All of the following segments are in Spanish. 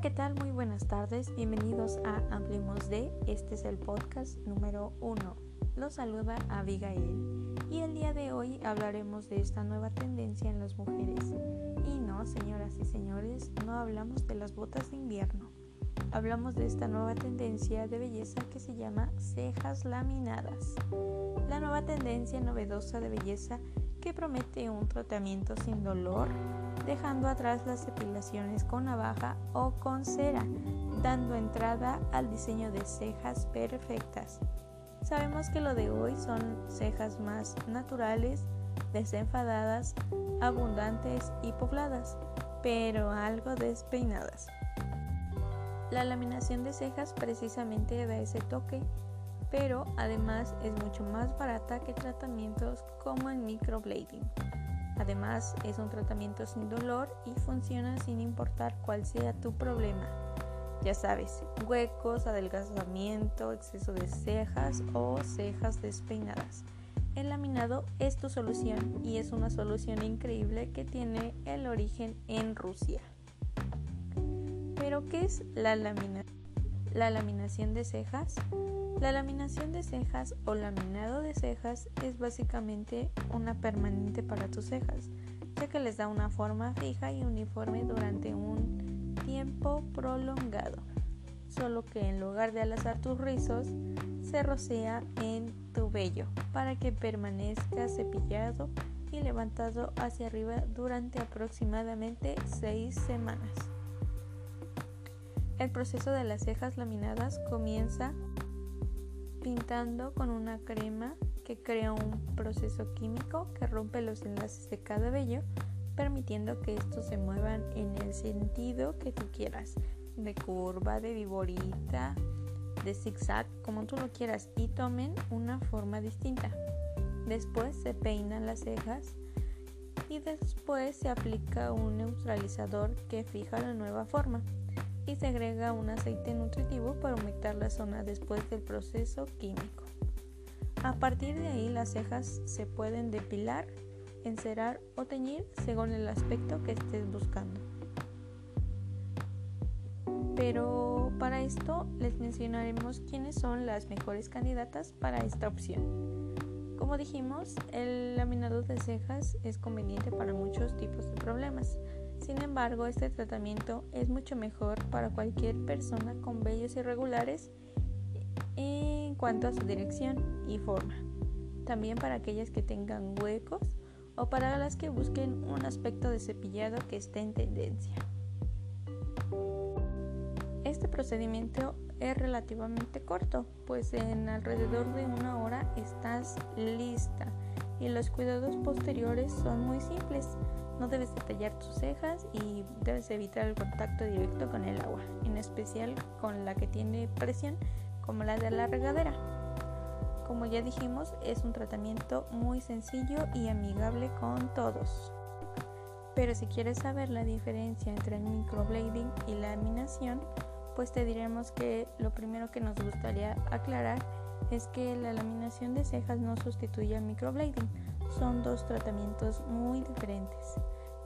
¿qué tal? Muy buenas tardes. Bienvenidos a Hablemos de. Este es el podcast número uno. Los saluda Abigail. Y el día de hoy hablaremos de esta nueva tendencia en las mujeres. Y no, señoras y señores, no hablamos de las botas de invierno. Hablamos de esta nueva tendencia de belleza que se llama cejas laminadas. La nueva tendencia novedosa de belleza que promete un tratamiento sin dolor, dejando atrás las depilaciones con navaja o con cera, dando entrada al diseño de cejas perfectas. Sabemos que lo de hoy son cejas más naturales, desenfadadas, abundantes y pobladas, pero algo despeinadas. La laminación de cejas precisamente da ese toque pero además es mucho más barata que tratamientos como el microblading. Además es un tratamiento sin dolor y funciona sin importar cuál sea tu problema. Ya sabes, huecos, adelgazamiento, exceso de cejas o cejas despeinadas. El laminado es tu solución y es una solución increíble que tiene el origen en Rusia. Pero ¿qué es la laminación? La laminación de cejas la laminación de cejas o laminado de cejas es básicamente una permanente para tus cejas, ya que les da una forma fija y uniforme durante un tiempo prolongado, solo que en lugar de alazar tus rizos, se rocea en tu vello para que permanezca cepillado y levantado hacia arriba durante aproximadamente 6 semanas. El proceso de las cejas laminadas comienza pintando con una crema que crea un proceso químico que rompe los enlaces de cada vello, permitiendo que estos se muevan en el sentido que tú quieras, de curva, de viborita, de zigzag, como tú lo quieras, y tomen una forma distinta. Después se peinan las cejas y después se aplica un neutralizador que fija la nueva forma y se agrega un aceite nutritivo para aumentar la zona después del proceso químico. A partir de ahí las cejas se pueden depilar, encerar o teñir según el aspecto que estés buscando. Pero para esto les mencionaremos quiénes son las mejores candidatas para esta opción. Como dijimos, el laminado de cejas es conveniente para muchos tipos de problemas, sin embargo, este tratamiento es mucho mejor para cualquier persona con vellos irregulares en cuanto a su dirección y forma. También para aquellas que tengan huecos o para las que busquen un aspecto de cepillado que esté en tendencia. Este procedimiento es relativamente corto, pues en alrededor de una hora estás lista y los cuidados posteriores son muy simples. No debes detallar tus cejas y debes evitar el contacto directo con el agua, en especial con la que tiene presión como la de la regadera. Como ya dijimos, es un tratamiento muy sencillo y amigable con todos. Pero si quieres saber la diferencia entre el microblading y la laminación, pues te diremos que lo primero que nos gustaría aclarar es que la laminación de cejas no sustituye al microblading, son dos tratamientos muy diferentes.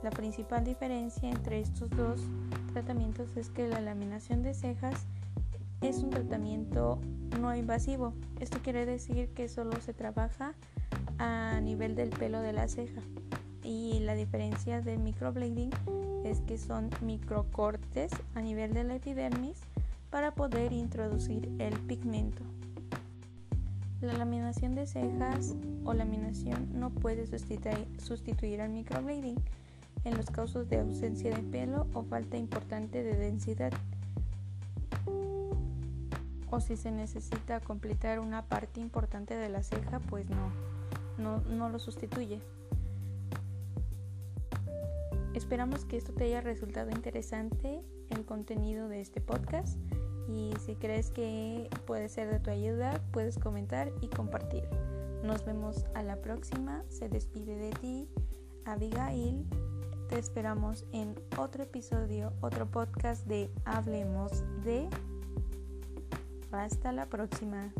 La principal diferencia entre estos dos tratamientos es que la laminación de cejas es un tratamiento no invasivo. Esto quiere decir que solo se trabaja a nivel del pelo de la ceja. Y la diferencia del microblading es que son microcortes a nivel de la epidermis para poder introducir el pigmento. La laminación de cejas o laminación no puede sustituir al microblading en los casos de ausencia de pelo o falta importante de densidad o si se necesita completar una parte importante de la ceja pues no, no, no lo sustituye. Esperamos que esto te haya resultado interesante el contenido de este podcast y si crees que puede ser de tu ayuda, puedes comentar y compartir. Nos vemos a la próxima. Se despide de ti, Abigail. Te esperamos en otro episodio, otro podcast de Hablemos de... Hasta la próxima.